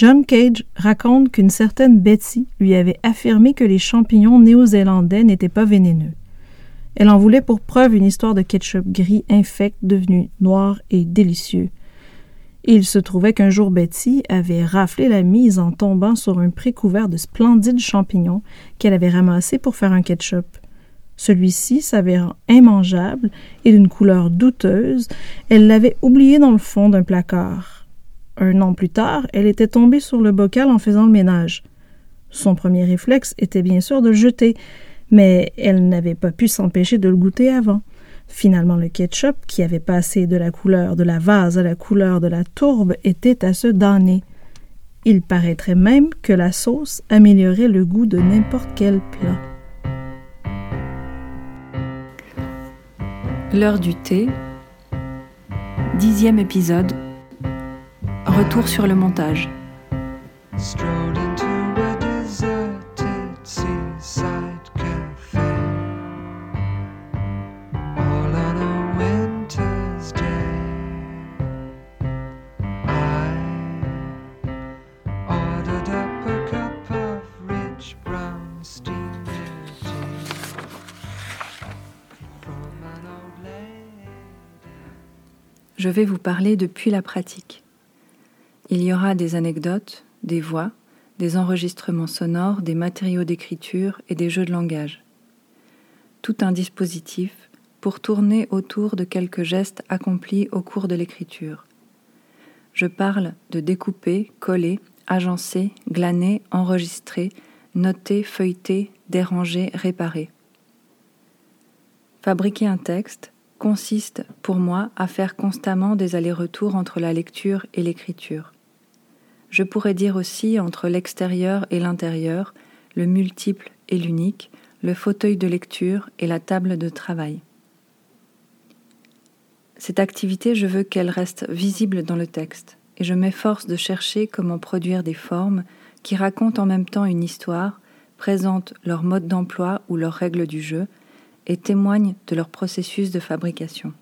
John Cage raconte qu'une certaine Betty lui avait affirmé que les champignons néo-zélandais n'étaient pas vénéneux. Elle en voulait pour preuve une histoire de ketchup gris infect devenu noir et délicieux. Il se trouvait qu'un jour Betty avait raflé la mise en tombant sur un pré couvert de splendides champignons qu'elle avait ramassés pour faire un ketchup. Celui-ci s'avérant immangeable et d'une couleur douteuse, elle l'avait oublié dans le fond d'un placard. Un an plus tard, elle était tombée sur le bocal en faisant le ménage. Son premier réflexe était bien sûr de jeter, mais elle n'avait pas pu s'empêcher de le goûter avant. Finalement, le ketchup, qui avait passé de la couleur de la vase à la couleur de la tourbe, était à se damner. Il paraîtrait même que la sauce améliorait le goût de n'importe quel plat. L'heure du thé. Dixième épisode. Retour sur le montage. je vais vous parler depuis la pratique. Il y aura des anecdotes, des voix, des enregistrements sonores, des matériaux d'écriture et des jeux de langage. Tout un dispositif pour tourner autour de quelques gestes accomplis au cours de l'écriture. Je parle de découper, coller, agencer, glaner, enregistrer, noter, feuilleter, déranger, réparer. Fabriquer un texte, consiste pour moi à faire constamment des allers-retours entre la lecture et l'écriture. Je pourrais dire aussi entre l'extérieur et l'intérieur, le multiple et l'unique, le fauteuil de lecture et la table de travail. Cette activité, je veux qu'elle reste visible dans le texte, et je m'efforce de chercher comment produire des formes qui racontent en même temps une histoire, présentent leur mode d'emploi ou leurs règles du jeu, et témoignent de leur processus de fabrication.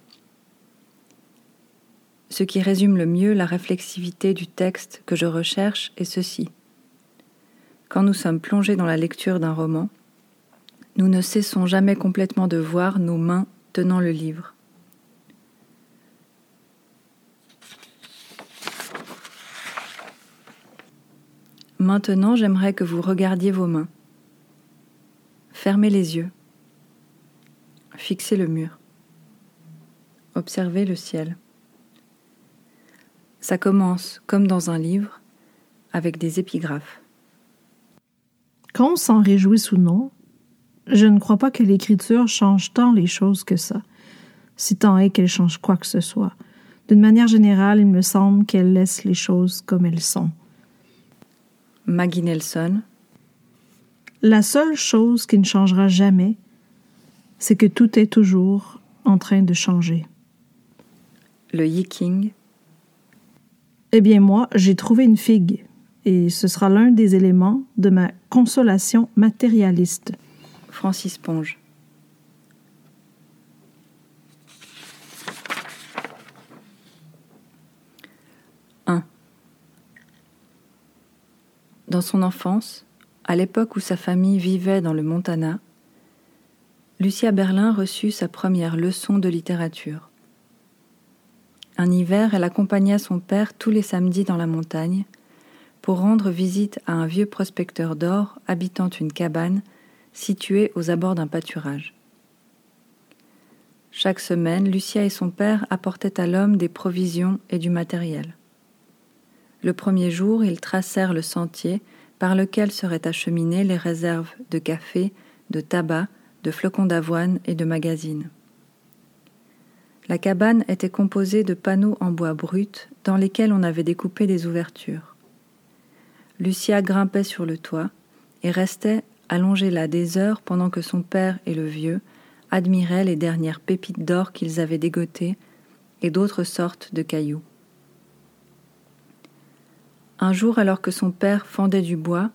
Ce qui résume le mieux la réflexivité du texte que je recherche est ceci. Quand nous sommes plongés dans la lecture d'un roman, nous ne cessons jamais complètement de voir nos mains tenant le livre. Maintenant, j'aimerais que vous regardiez vos mains. Fermez les yeux. Fixez le mur. Observez le ciel. Ça commence, comme dans un livre, avec des épigraphes. Qu'on s'en réjouisse ou non, je ne crois pas que l'écriture change tant les choses que ça, si tant est qu'elle change quoi que ce soit. D'une manière générale, il me semble qu'elle laisse les choses comme elles sont. Maggie Nelson. La seule chose qui ne changera jamais, c'est que tout est toujours en train de changer. Le yiking. Eh bien moi, j'ai trouvé une figue, et ce sera l'un des éléments de ma consolation matérialiste. Francis Ponge. Dans son enfance, à l'époque où sa famille vivait dans le Montana, Lucia Berlin reçut sa première leçon de littérature. Un hiver, elle accompagna son père tous les samedis dans la montagne pour rendre visite à un vieux prospecteur d'or habitant une cabane située aux abords d'un pâturage. Chaque semaine, Lucia et son père apportaient à l'homme des provisions et du matériel. Le premier jour, ils tracèrent le sentier par lequel seraient acheminées les réserves de café, de tabac, de flocons d'avoine et de magazines. La cabane était composée de panneaux en bois brut dans lesquels on avait découpé des ouvertures. Lucia grimpait sur le toit et restait allongée là des heures pendant que son père et le vieux admiraient les dernières pépites d'or qu'ils avaient dégotées et d'autres sortes de cailloux. Un jour, alors que son père fendait du bois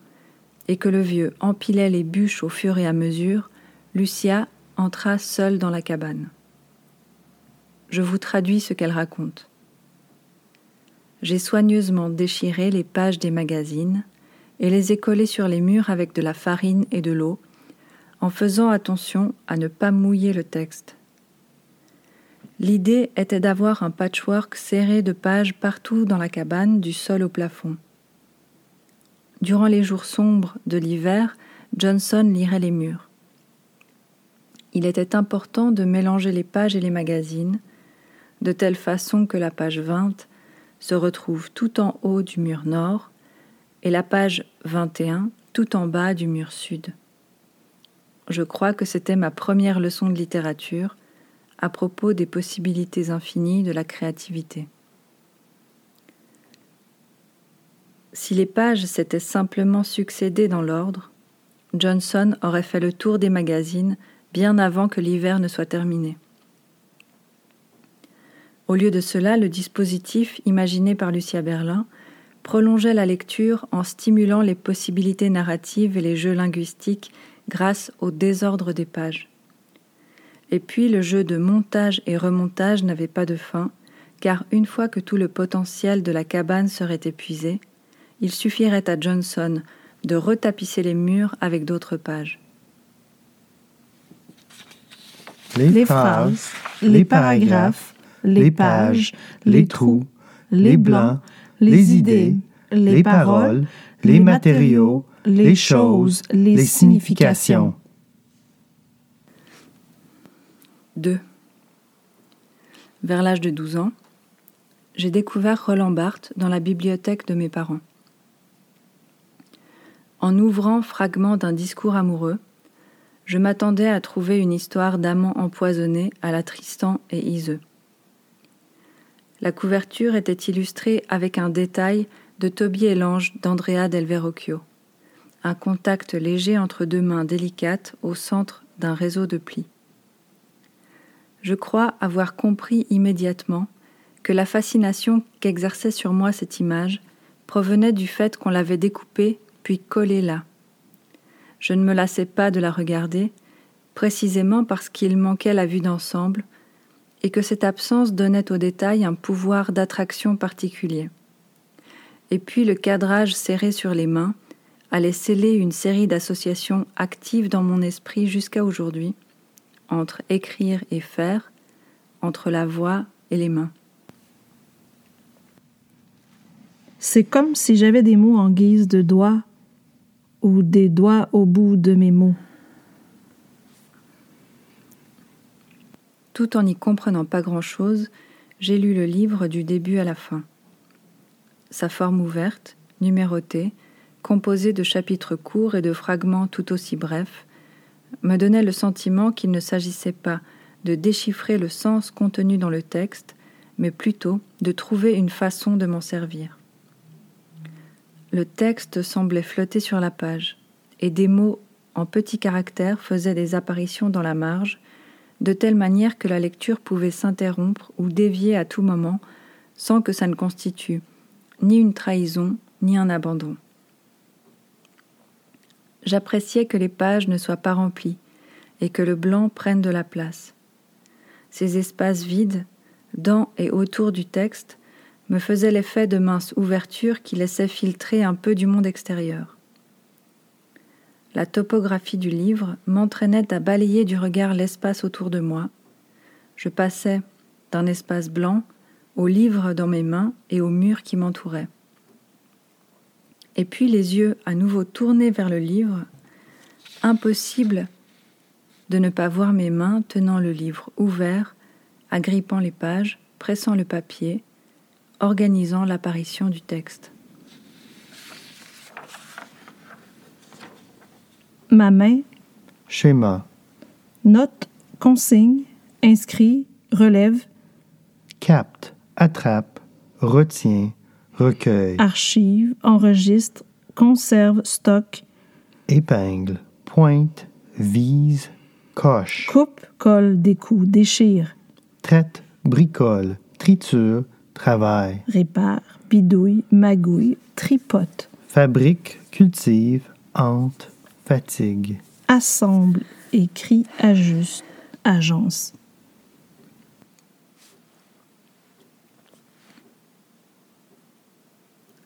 et que le vieux empilait les bûches au fur et à mesure, Lucia entra seule dans la cabane. Je vous traduis ce qu'elle raconte. j'ai soigneusement déchiré les pages des magazines et les ai collées sur les murs avec de la farine et de l'eau, en faisant attention à ne pas mouiller le texte. L'idée était d'avoir un patchwork serré de pages partout dans la cabane, du sol au plafond. Durant les jours sombres de l'hiver, Johnson lirait les murs. Il était important de mélanger les pages et les magazines, de telle façon que la page 20 se retrouve tout en haut du mur nord et la page 21 tout en bas du mur sud. Je crois que c'était ma première leçon de littérature à propos des possibilités infinies de la créativité. Si les pages s'étaient simplement succédées dans l'ordre, Johnson aurait fait le tour des magazines bien avant que l'hiver ne soit terminé. Au lieu de cela, le dispositif imaginé par Lucia Berlin prolongeait la lecture en stimulant les possibilités narratives et les jeux linguistiques grâce au désordre des pages. Et puis le jeu de montage et remontage n'avait pas de fin, car une fois que tout le potentiel de la cabane serait épuisé, il suffirait à Johnson de retapisser les murs avec d'autres pages. Les, phrases, les paragraphes, les pages, les trous, les blancs, les idées, les paroles, les matériaux, les choses, les significations. 2. Vers l'âge de 12 ans, j'ai découvert Roland Barthes dans la bibliothèque de mes parents. En ouvrant fragment d'un discours amoureux, je m'attendais à trouver une histoire d'amants empoisonnés à la Tristan et Iseux. La couverture était illustrée avec un détail de Toby et l'ange d'Andrea del Verrocchio, un contact léger entre deux mains délicates au centre d'un réseau de plis. Je crois avoir compris immédiatement que la fascination qu'exerçait sur moi cette image provenait du fait qu'on l'avait découpée puis collée là. Je ne me lassais pas de la regarder, précisément parce qu'il manquait la vue d'ensemble, et que cette absence donnait au détail un pouvoir d'attraction particulier. Et puis le cadrage serré sur les mains allait sceller une série d'associations actives dans mon esprit jusqu'à aujourd'hui, entre écrire et faire, entre la voix et les mains. C'est comme si j'avais des mots en guise de doigts ou des doigts au bout de mes mots. Tout en n'y comprenant pas grand-chose, j'ai lu le livre du début à la fin. Sa forme ouverte, numérotée, composée de chapitres courts et de fragments tout aussi brefs, me donnait le sentiment qu'il ne s'agissait pas de déchiffrer le sens contenu dans le texte, mais plutôt de trouver une façon de m'en servir. Le texte semblait flotter sur la page, et des mots en petits caractères faisaient des apparitions dans la marge, de telle manière que la lecture pouvait s'interrompre ou dévier à tout moment sans que ça ne constitue ni une trahison ni un abandon. J'appréciais que les pages ne soient pas remplies et que le blanc prenne de la place. Ces espaces vides, dans et autour du texte, me faisaient l'effet de minces ouvertures qui laissaient filtrer un peu du monde extérieur la topographie du livre m'entraînait à balayer du regard l'espace autour de moi. Je passais d'un espace blanc au livre dans mes mains et au mur qui m'entourait. Et puis les yeux à nouveau tournés vers le livre, impossible de ne pas voir mes mains tenant le livre ouvert, agrippant les pages, pressant le papier, organisant l'apparition du texte. Ma main, schéma, note, consigne, inscrit, relève, capte, attrape, retient, recueille, archive, enregistre, conserve, stocke, épingle, pointe, vise, coche, coupe, colle, découpe, déchire, traite, bricole, triture, travaille, répare, bidouille, magouille, tripote, fabrique, cultive, hante, fatigue. Assemble, écrit, ajuste, agence.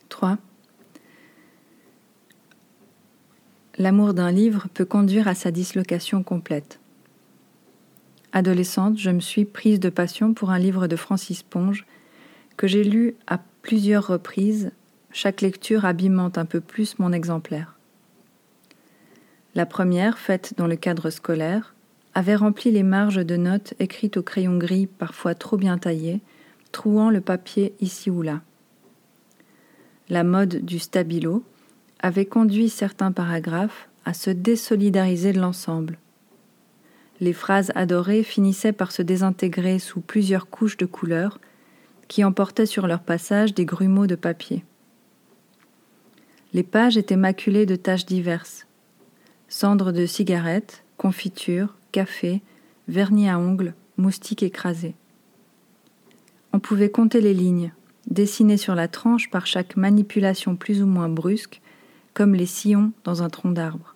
3. L'amour d'un livre peut conduire à sa dislocation complète. Adolescente, je me suis prise de passion pour un livre de Francis Ponge que j'ai lu à plusieurs reprises, chaque lecture abîmant un peu plus mon exemplaire. La première, faite dans le cadre scolaire, avait rempli les marges de notes écrites au crayon gris parfois trop bien taillées, trouant le papier ici ou là. La mode du stabilo avait conduit certains paragraphes à se désolidariser de l'ensemble. Les phrases adorées finissaient par se désintégrer sous plusieurs couches de couleurs qui emportaient sur leur passage des grumeaux de papier. Les pages étaient maculées de taches diverses cendres de cigarettes, confitures, café, vernis à ongles, moustiques écrasés. On pouvait compter les lignes, dessinées sur la tranche par chaque manipulation plus ou moins brusque, comme les sillons dans un tronc d'arbre.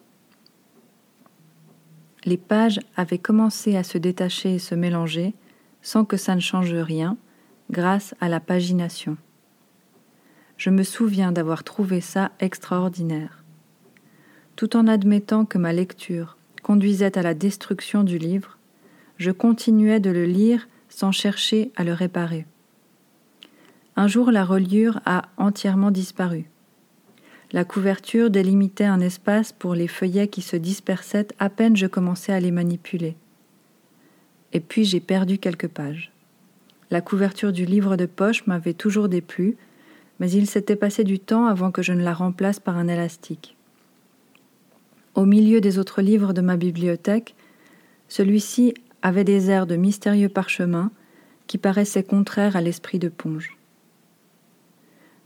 Les pages avaient commencé à se détacher et se mélanger, sans que ça ne change rien, grâce à la pagination. Je me souviens d'avoir trouvé ça extraordinaire. Tout en admettant que ma lecture conduisait à la destruction du livre, je continuais de le lire sans chercher à le réparer. Un jour, la reliure a entièrement disparu. La couverture délimitait un espace pour les feuillets qui se dispersaient à peine je commençais à les manipuler. Et puis j'ai perdu quelques pages. La couverture du livre de poche m'avait toujours déplu, mais il s'était passé du temps avant que je ne la remplace par un élastique. Au milieu des autres livres de ma bibliothèque, celui-ci avait des airs de mystérieux parchemin qui paraissaient contraires à l'esprit de Ponge.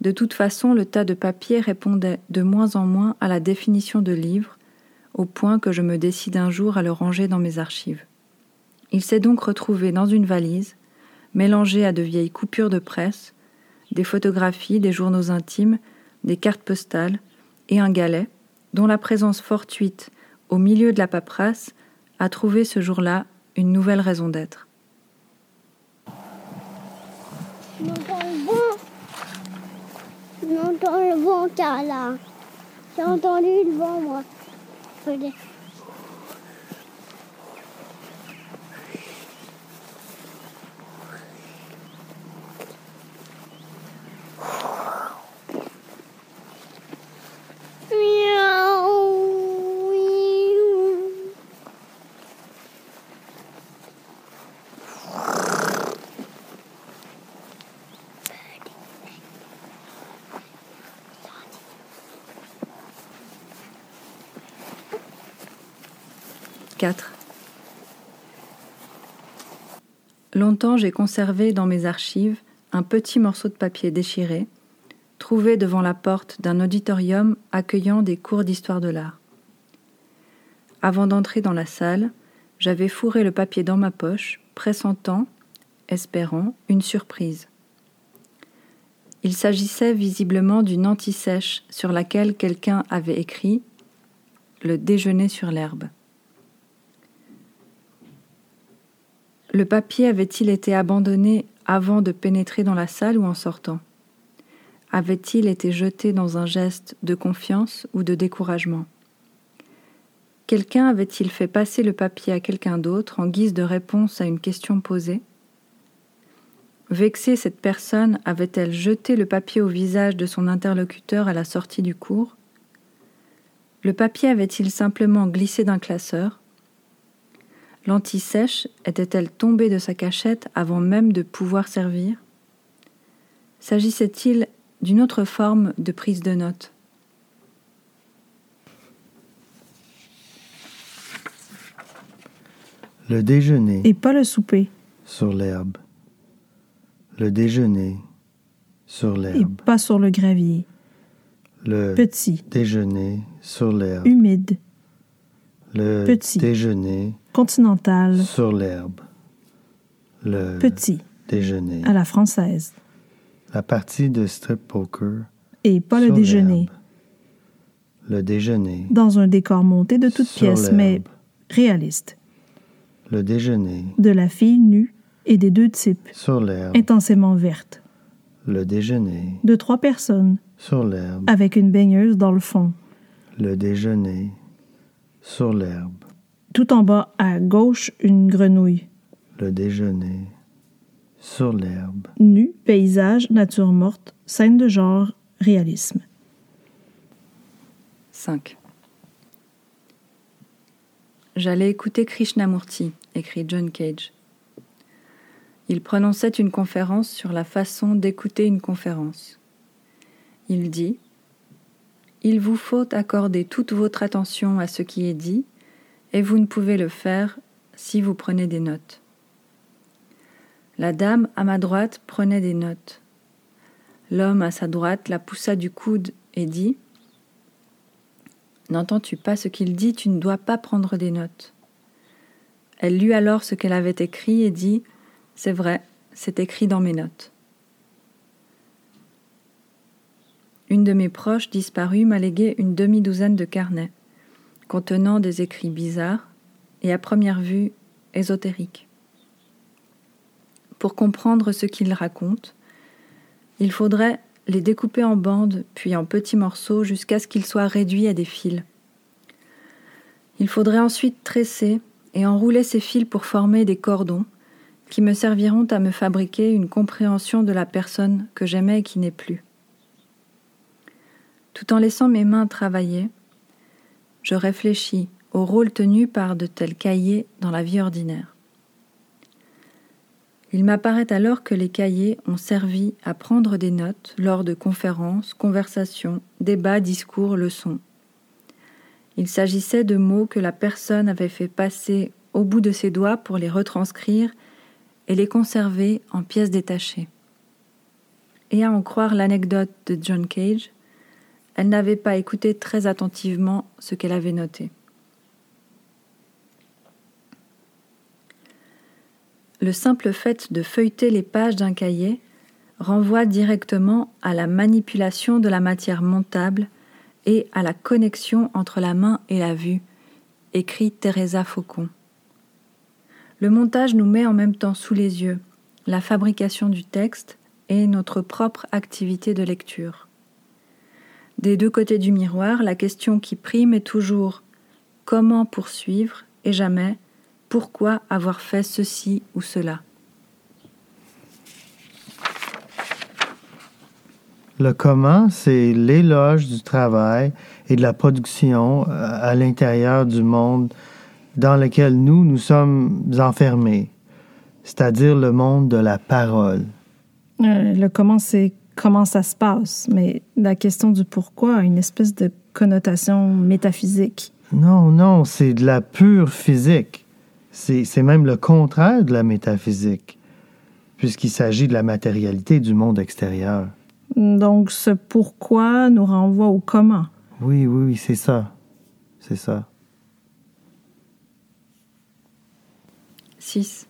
De toute façon, le tas de papier répondait de moins en moins à la définition de livre, au point que je me décide un jour à le ranger dans mes archives. Il s'est donc retrouvé dans une valise, mélangé à de vieilles coupures de presse, des photographies, des journaux intimes, des cartes postales et un galet, dont la présence fortuite au milieu de la paperasse a trouvé ce jour-là une nouvelle raison d'être. J'entends le vent là. J'ai entendu le vent, moi. Longtemps j'ai conservé dans mes archives un petit morceau de papier déchiré, trouvé devant la porte d'un auditorium accueillant des cours d'histoire de l'art. Avant d'entrer dans la salle, j'avais fourré le papier dans ma poche, pressentant, espérant, une surprise. Il s'agissait visiblement d'une anti-sèche sur laquelle quelqu'un avait écrit Le déjeuner sur l'herbe. Le papier avait-il été abandonné avant de pénétrer dans la salle ou en sortant? Avait-il été jeté dans un geste de confiance ou de découragement? Quelqu'un avait-il fait passer le papier à quelqu'un d'autre en guise de réponse à une question posée? Vexée, cette personne avait-elle jeté le papier au visage de son interlocuteur à la sortie du cours? Le papier avait-il simplement glissé d'un classeur? L'anti-sèche était-elle tombée de sa cachette avant même de pouvoir servir? S'agissait-il d'une autre forme de prise de notes? Le déjeuner. Et pas le souper. Sur l'herbe. Le déjeuner. Sur l'herbe. Et pas sur le gravier. Le Petit. déjeuner. Sur l'herbe. Humide. Le Petit. déjeuner. Continental. Sur l'herbe. Le Petit. déjeuner. À la française. La partie de strip poker. Et pas le sur déjeuner. l'herbe. Le déjeuner. Dans un décor monté de toutes pièces, mais réaliste. Le déjeuner. De la fille nue et des deux types, Sur l'herbe. intensément vertes. Le déjeuner. De trois personnes, sur l'herbe. avec une baigneuse dans le fond. Le déjeuner, sur l'herbe. Tout en bas à gauche, une grenouille. Le déjeuner, sur l'herbe. Nu, paysage, nature morte, scène de genre, réalisme. 5. J'allais écouter Krishnamurti, écrit John Cage. Il prononçait une conférence sur la façon d'écouter une conférence. Il dit Il vous faut accorder toute votre attention à ce qui est dit, et vous ne pouvez le faire si vous prenez des notes. La dame à ma droite prenait des notes. L'homme à sa droite la poussa du coude et dit N'entends-tu pas ce qu'il dit Tu ne dois pas prendre des notes. Elle lut alors ce qu'elle avait écrit et dit C'est vrai, c'est écrit dans mes notes. Une de mes proches disparue m'a légué une demi-douzaine de carnets, contenant des écrits bizarres et à première vue ésotériques. Pour comprendre ce qu'ils racontent, il faudrait les découper en bandes, puis en petits morceaux jusqu'à ce qu'ils soient réduits à des fils. Il faudrait ensuite tresser et enrouler ces fils pour former des cordons qui me serviront à me fabriquer une compréhension de la personne que j'aimais et qui n'est plus. Tout en laissant mes mains travailler, je réfléchis au rôle tenu par de tels cahiers dans la vie ordinaire. Il m'apparaît alors que les cahiers ont servi à prendre des notes lors de conférences, conversations, débats, discours, leçons. Il s'agissait de mots que la personne avait fait passer au bout de ses doigts pour les retranscrire et les conserver en pièces détachées. Et à en croire l'anecdote de John Cage, elle n'avait pas écouté très attentivement ce qu'elle avait noté. le simple fait de feuilleter les pages d'un cahier renvoie directement à la manipulation de la matière montable et à la connexion entre la main et la vue, écrit Teresa Faucon. Le montage nous met en même temps sous les yeux la fabrication du texte et notre propre activité de lecture. Des deux côtés du miroir, la question qui prime est toujours comment poursuivre? et jamais pourquoi avoir fait ceci ou cela? Le comment, c'est l'éloge du travail et de la production euh, à l'intérieur du monde dans lequel nous, nous sommes enfermés, c'est-à-dire le monde de la parole. Euh, le comment, c'est comment ça se passe, mais la question du pourquoi a une espèce de connotation métaphysique. Non, non, c'est de la pure physique. C'est même le contraire de la métaphysique, puisqu'il s'agit de la matérialité du monde extérieur. Donc, ce pourquoi nous renvoie au comment. Oui, oui, oui, c'est ça. C'est ça. 6.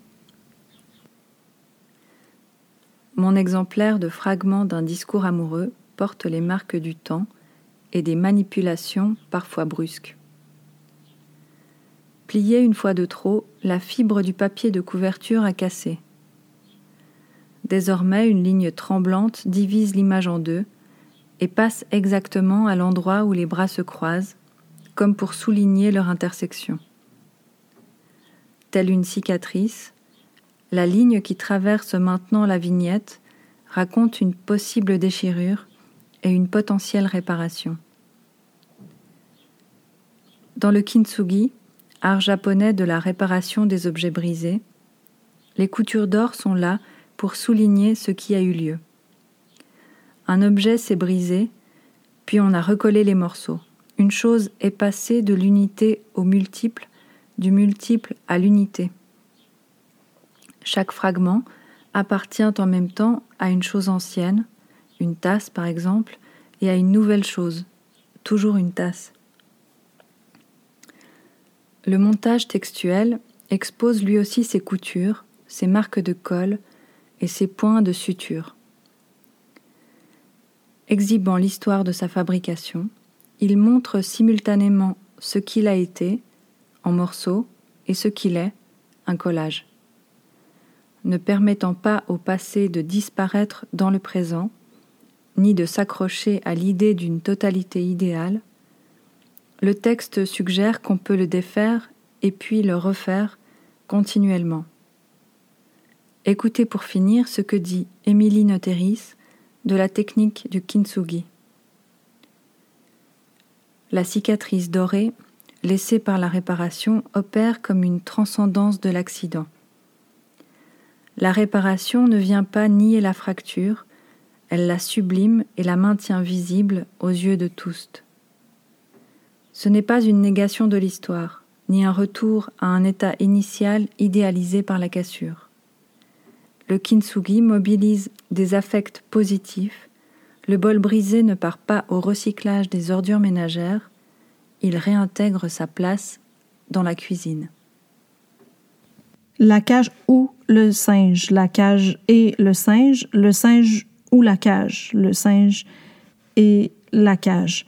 Mon exemplaire de fragment d'un discours amoureux porte les marques du temps et des manipulations parfois brusques. Plié une fois de trop, la fibre du papier de couverture a cassé. Désormais, une ligne tremblante divise l'image en deux et passe exactement à l'endroit où les bras se croisent, comme pour souligner leur intersection. Telle une cicatrice, la ligne qui traverse maintenant la vignette raconte une possible déchirure et une potentielle réparation. Dans le kintsugi, art japonais de la réparation des objets brisés, les coutures d'or sont là pour souligner ce qui a eu lieu. Un objet s'est brisé, puis on a recollé les morceaux. Une chose est passée de l'unité au multiple, du multiple à l'unité. Chaque fragment appartient en même temps à une chose ancienne, une tasse par exemple, et à une nouvelle chose, toujours une tasse. Le montage textuel expose lui aussi ses coutures, ses marques de colle et ses points de suture. Exhibant l'histoire de sa fabrication, il montre simultanément ce qu'il a été, en morceaux, et ce qu'il est, un collage. Ne permettant pas au passé de disparaître dans le présent, ni de s'accrocher à l'idée d'une totalité idéale, le texte suggère qu'on peut le défaire et puis le refaire continuellement. Écoutez pour finir ce que dit Émilie Noteris de la technique du kintsugi. La cicatrice dorée, laissée par la réparation, opère comme une transcendance de l'accident. La réparation ne vient pas nier la fracture, elle la sublime et la maintient visible aux yeux de tous. Ce n'est pas une négation de l'histoire, ni un retour à un état initial idéalisé par la cassure. Le kintsugi mobilise des affects positifs, le bol brisé ne part pas au recyclage des ordures ménagères, il réintègre sa place dans la cuisine. La cage ou le singe, la cage et le singe, le singe ou la cage, le singe et la cage.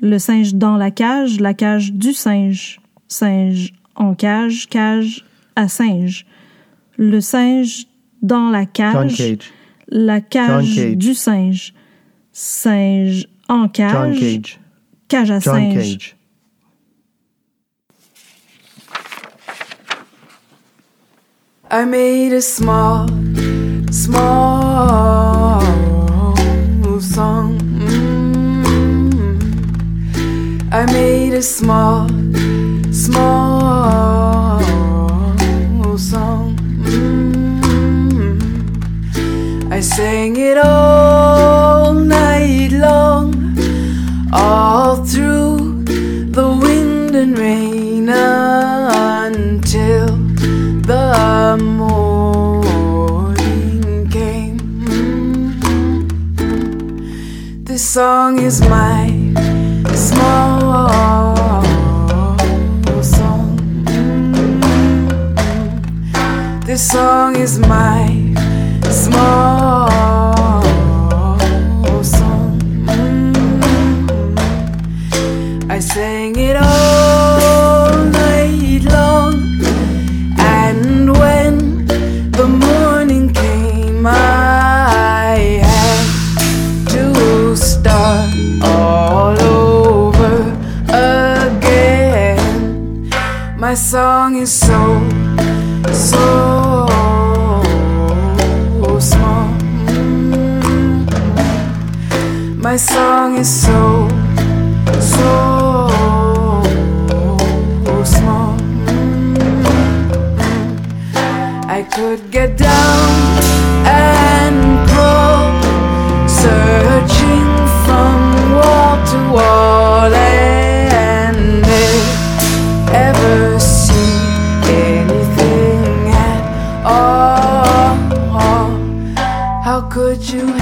Le singe dans la cage, la cage du singe, singe en cage, cage à singe. Le singe dans la cage, la cage du singe, singe en cage, cage. à singe. I made a small, small song. Mm-hmm. I made a small, small song is my small song. This song is my small you